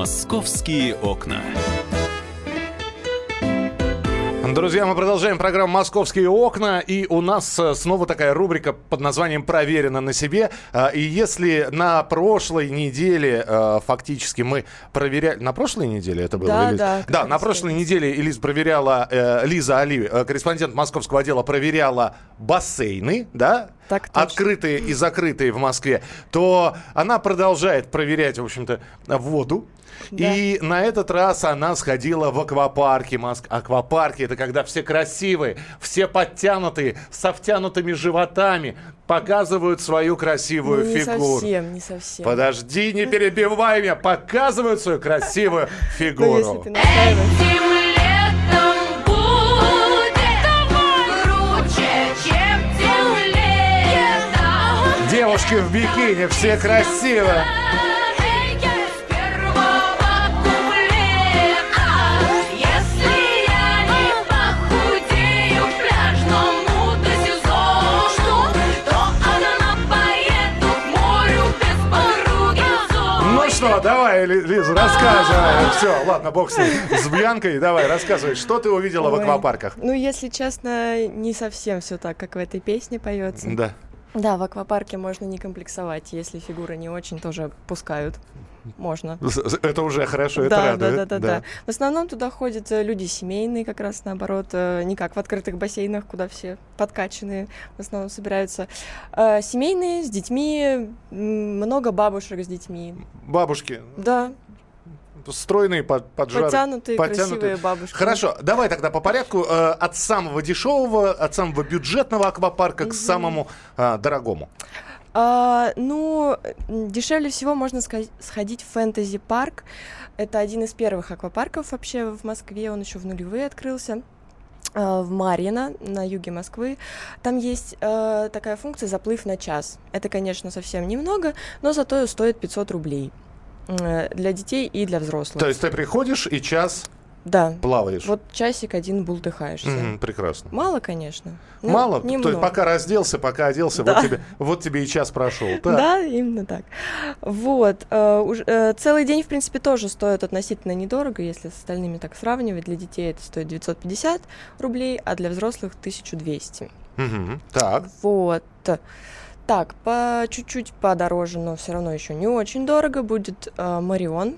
Московские окна. Друзья, мы продолжаем программу «Московские окна», и у нас э, снова такая рубрика под названием «Проверено на себе». А, И если на прошлой неделе э, фактически мы проверяли... На прошлой неделе это было? Да, Элиз? да, Да, на прошлой неделе Элиз проверяла, э, Лиза Али, э, корреспондент московского отдела, проверяла бассейны, да? Так точно. открытые и закрытые в Москве, то она продолжает проверять, в общем-то, воду. Да. И на этот раз она сходила в аквапарке. Моск... Аквапарки это когда все красивые, все подтянутые, со втянутыми животами показывают свою красивую Ну, не фигуру. совсем, не совсем. Подожди, не перебивай меня, показывают свою красивую фигуру. Девушки в бикини, все красиво. Что, давай, Ли- Лиза, рассказывай. Все, ладно, бог с Бьянкой, давай, рассказывай, что ты увидела в Ой. аквапарках? Ну, если честно, не совсем все так, как в этой песне поется. Да. Да, в аквапарке можно не комплексовать. Если фигура не очень, тоже пускают. Можно. Это уже хорошо, это да, радует. да, да, да, да. В основном туда ходят э, люди семейные, как раз наоборот, э, не как в открытых бассейнах, куда все подкачанные в основном собираются. Э, Семейные, с детьми, много бабушек с детьми. Бабушки, Да, стройные, под, поджарые. подтянутые, подтянутые. красивые бабушки. Хорошо, давай тогда по порядку. э, От самого дешевого, от самого бюджетного аквапарка к самому э, дорогому. А, ну, дешевле всего можно сходить в фэнтези парк. Это один из первых аквапарков вообще в Москве. Он еще в нулевые открылся. а, В Марьино, на юге Москвы. Там есть э, такая функция заплыв на час. Это, конечно, совсем немного, но зато стоит 500 рублей э, для детей и для взрослых. То есть ты приходишь и час Да. плаваешь. Вот часик один бултыхаешься. Мгм, прекрасно. Мало, конечно. но Мало, то немного. есть пока разделся, пока оделся, Да. вот, тебе, вот тебе и час прошел. Так. Да, именно так. Вот. э, уж- э, целый день, в принципе, тоже стоит относительно недорого, если с остальными так сравнивать. Для детей это стоит 950 рублей, а для взрослых 1200. Мгм, Так. Вот. Так, по чуть-чуть подороже, но все равно еще не очень дорого будет э, Марион.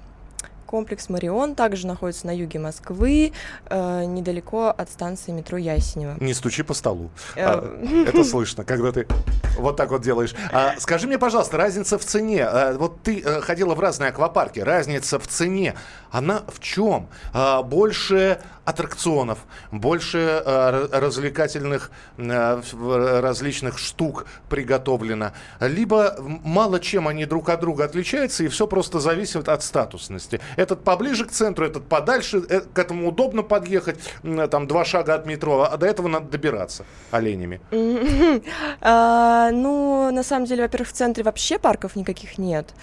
Комплекс Марион также находится на юге Москвы, э, недалеко от станции метро Ясенева. Не стучи по столу. Э, А, Это слышно, когда ты вот так вот делаешь. А, скажи мне, пожалуйста, разница в цене. А, вот ты э, ходила в разные аквапарки. Разница в цене, она в чем? Больше аттракционов, больше ра- развлекательных различных штук приготовлено. Либо мало чем они друг от друга отличаются, и все просто зависит от статусности. Этот поближе к центру, этот подальше, э, к этому удобно подъехать, там два шага от метро, а до этого надо добираться оленями. А, Ну, на самом деле, во-первых, в центре вообще парков никаких нет.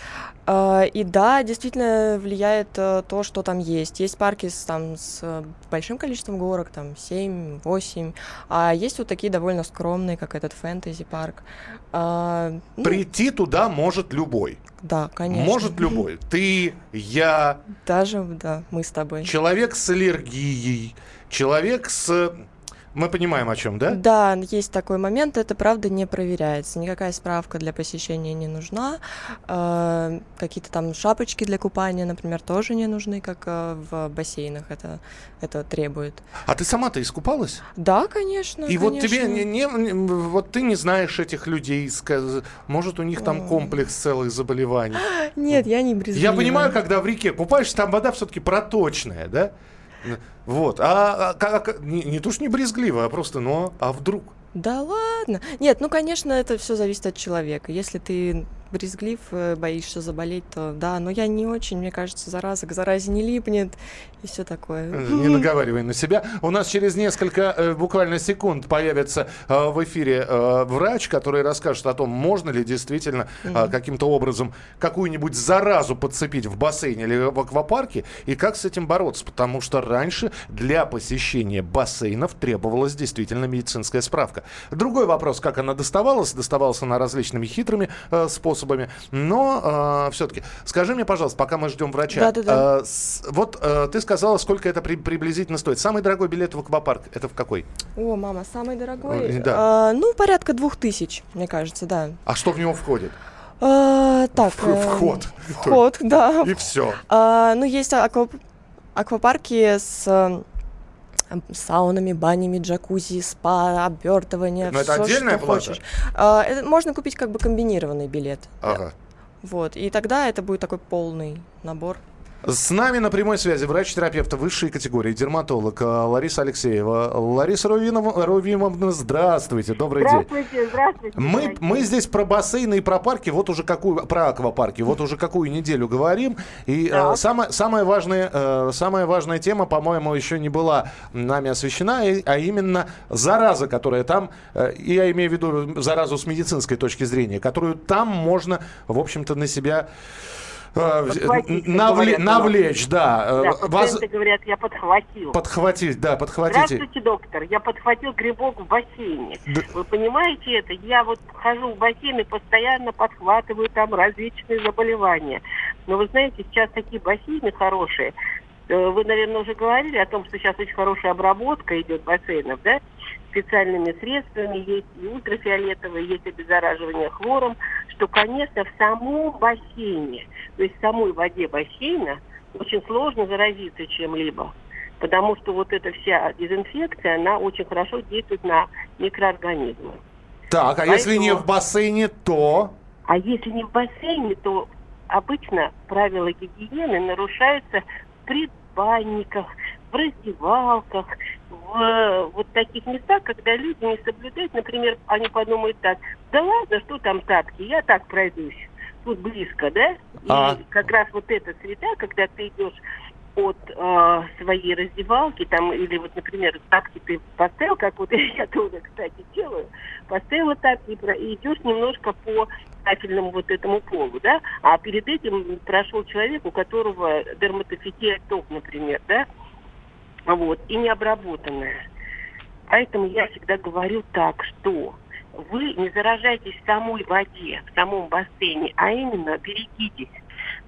А, И да, действительно влияет э, то, что там есть. Есть парки с, там, с э, большим количеством горок, там 7, 8, а есть вот такие довольно скромные, как этот фэнтези-парк. А, ну, Прийти туда может любой. Да, конечно. Может любой. Ты, я, Даже, да, мы с тобой. человек с аллергией, человек с... Мы понимаем, о чем, да? Да, есть такой момент, это правда не проверяется. Никакая справка для посещения не нужна. Э, Какие-то там шапочки для купания, например, тоже не нужны, как э, в бассейнах это, это требует. А ты сама-то искупалась? Да, конечно. И вот тебе конечно. не, не- вот ты не знаешь этих людей, может у них там Ой. комплекс целых заболеваний. Нет, я не брезгливая. Я понимаю, когда в реке купаешься, там вода все-таки проточная, да? Вот, а, а как- не, не то, что не брезгливо, а просто, ну, а вдруг? Да ладно. Нет, ну, конечно, это все зависит от человека. Если ты брезглив, э, боишься заболеть, то да, но я не очень, мне кажется, зараза к заразе не липнет и все такое. Не наговаривай на себя. У нас через несколько э, буквально секунд появится э, в эфире э, врач, который расскажет о том, можно ли действительно э, каким-то образом какую-нибудь заразу подцепить в бассейне или в аквапарке, и как с этим бороться. Потому что раньше для посещения бассейнов требовалась действительно медицинская справка. Другой вопрос, как она доставалась. Доставалась она различными хитрыми э, способами. Способами. Но все-таки, скажи мне, пожалуйста, пока мы ждем врача. Да-да-да. э, с- вот э, ты сказала, сколько это при- приблизительно стоит. Самый дорогой билет в аквапарк, это в какой? О, мама, самый дорогой? Э, да. А, ну, порядка двух тысяч, мне кажется, да. А что в него входит? А, так. Э, вход. Вход, да. И все. А, ну, есть аква- аквапарки с э, саунами, банями, джакузи, спа, обертывание. Но это всё, отдельная что плата? хочешь. А, это можно купить как бы комбинированный билет. Ага. Вот. И тогда это будет такой полный набор. С нами на прямой связи врач-терапевт высшей категории, дерматолог э, Лариса Алексеева. Лариса Рувинов- Рувимовна, здравствуйте, добрый день. Здравствуйте, здравствуйте. Мы, мы здесь про бассейны и про парки, вот уже какую, про аквапарки, вот уже какую неделю говорим. И э, Так. самая, самая, важная, э, самая важная тема, по-моему, еще не была нами освещена, и- а именно зараза, которая там, э, и я имею в виду заразу с медицинской точки зрения, которую там можно, в общем-то, на себя э, навле- говорят у нас. навлечь, да. э, Да, вас- говорят, я подхватил. подхватить, да, подхватите. Здравствуйте, доктор. Я подхватил грибок в бассейне. Да. Вы понимаете это? Я вот хожу в бассейн и постоянно подхватываю там различные заболевания. Но вы знаете, сейчас такие бассейны хорошие. Э, Вы, наверное, уже говорили о том, что сейчас очень хорошая обработка идет бассейнов, да? Специальными средствами, есть и ультрафиолетовые, есть обеззараживание хлором, что, конечно, в самом бассейне, то есть в самой воде бассейна очень сложно заразиться чем-либо. Потому что вот эта вся дезинфекция, она очень хорошо действует на микроорганизмы. Так, а если не Поэтому- в бассейне, то... А если не в бассейне, то обычно правила гигиены нарушаются в предбанниках, в раздевалках, в э, вот таких местах, когда люди не соблюдают, например, они подумают так, да ладно, что там тапки, я так пройдусь, тут близко, да? И А. как раз вот эта среда, когда ты идешь от э, своей раздевалки, там, или вот, например, тапки ты поставил, как вот я тоже, кстати, делаю, поставила тапки и идешь немножко по кафельному вот этому полу, да, а перед этим прошел человек, у которого дерматофития топ, например, да, вот, и необработанная. Поэтому я всегда говорю так, что вы не заражайтесь в самой воде, в самом бассейне, а именно берегитесь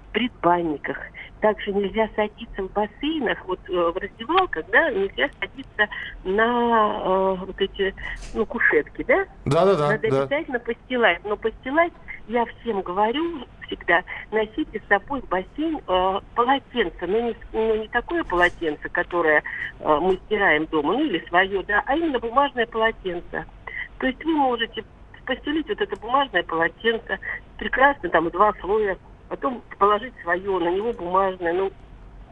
в предбанниках. Также нельзя садиться в бассейнах, вот э, в раздевалках, да, нельзя садиться на э, вот эти, ну, кушетки, да? Да-да-да. Надо да. обязательно постилать. Но постилать, я всем говорю всегда, носите с собой в бассейн э, полотенце. Но не, ну, не такое полотенце, которое э, мы стираем дома, ну или свое, да, а именно бумажное полотенце. То есть вы можете постелить вот это бумажное полотенце, прекрасно, там два слоя, потом положить свое, на него бумажное, ну,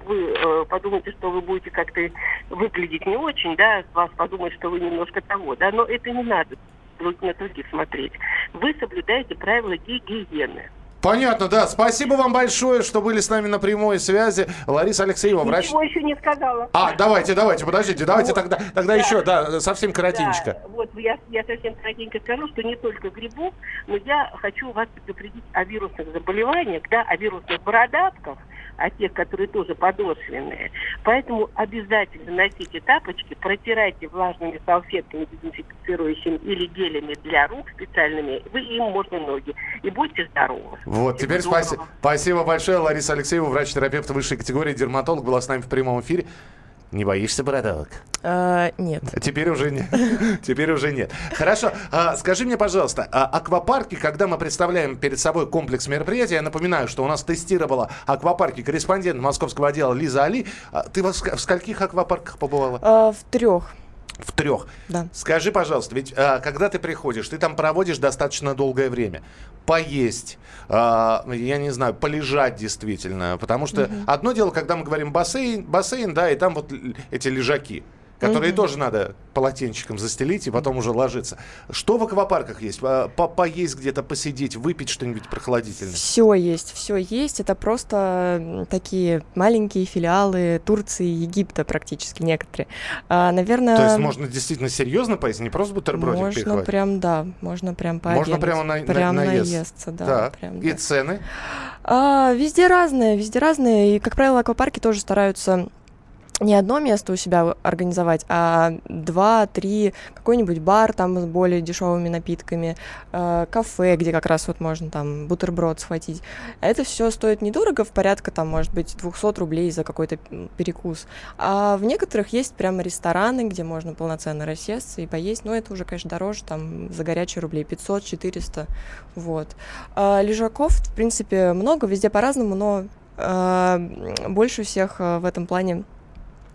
вы э, подумаете, что вы будете как-то выглядеть не очень, да, вас подумают, что вы немножко того, да, но это не надо на других смотреть. Вы соблюдаете правила гигиены. Понятно, да. Спасибо вам большое, что были с нами на прямой связи. Лариса Алексеева, врач... Ничего еще не сказала. А, давайте, давайте, подождите, давайте Вот. тогда, тогда Да. еще, да, совсем коротенько. Да, вот я, я совсем коротенько скажу, что не только грибов, но я хочу вас предупредить о вирусных заболеваниях, да, о вирусных бородавках, о тех, которые тоже подошвенные. Поэтому обязательно носите тапочки, протирайте влажными салфетками дезинфицирующими или гелями для рук специальными, вы им можно ноги. И будьте здоровы. Вот, Это теперь здорово. спаси- спасибо большое. Лариса Алексеева, врач-терапевт высшей категории, дерматолог, была с нами в прямом эфире. Не боишься бородавок? А, нет. Теперь уже нет. Теперь уже нет. Хорошо. А, скажи мне, пожалуйста, а аквапарки, когда мы представляем перед собой комплекс мероприятий, я напоминаю, что у нас тестировала аквапарки корреспондент московского отдела Лиза Али. А, Ты во в скольких аквапарках побывала? А, в трех, В трех. да. Скажи, пожалуйста, ведь а, когда ты приходишь, ты там проводишь достаточно долгое время. Поесть, а, я не знаю, полежать действительно. Потому что одно дело, когда мы говорим бассейн, бассейн, да, и там вот эти лежаки, которые тоже надо полотенчиком застелить и потом уже ложиться. Что в аквапарках есть? А, по- Поесть где-то, посидеть, выпить что-нибудь прохладительное? Все есть, все есть. Это просто такие маленькие филиалы Турции, Египта практически некоторые. А, наверное, То есть можно действительно серьезно поесть, не просто бутербродик можно перехватить? прям, да, можно прям Можно пообедать. прямо на- на- прям наесться. наесться, да. Так, прям, и да. цены? А, везде разные, везде разные. И, как правило, аквапарки тоже стараются не одно место у себя организовать, а два-три, какой-нибудь бар там с более дешевыми напитками, э, кафе, где как раз вот можно там бутерброд схватить. Это все стоит недорого, в порядка там, может быть, 200 рублей за какой-то перекус. А в некоторых есть прямо рестораны, где можно полноценно рассесться и поесть, но это уже, конечно, дороже, там за горячие рублей 500-400, вот. А лежаков, в принципе, много, везде по-разному, но э, больше всех э, в этом плане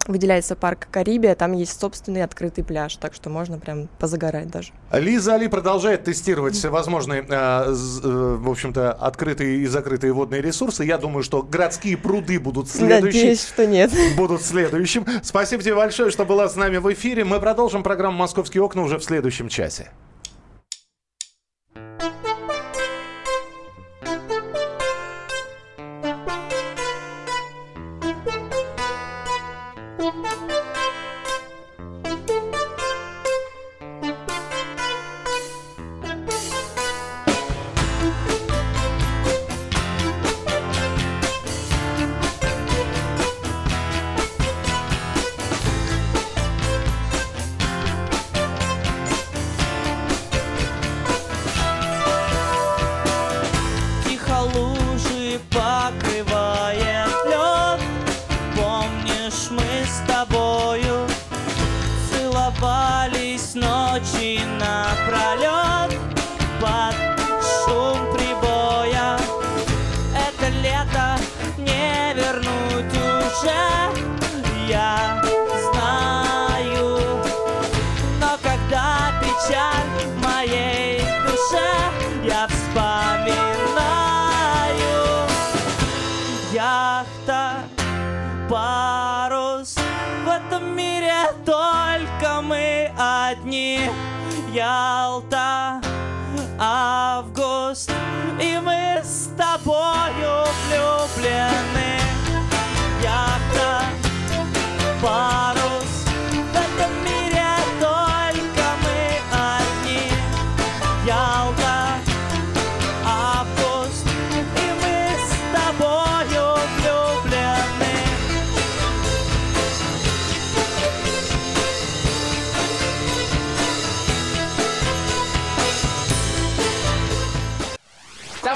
выделяется парк Карибия, там есть собственный открытый пляж, так что можно прям позагорать даже. Лиза Али продолжает тестировать всевозможные, э, э, в общем-то, открытые и закрытые водные ресурсы. Я думаю, что городские пруды будут следующие. Надеюсь, что нет. Будут следующим. Спасибо тебе большое, что была с нами в эфире. Мы продолжим программу «Московские окна» уже в следующем часе. Ялта, август И мы с тобою влюблены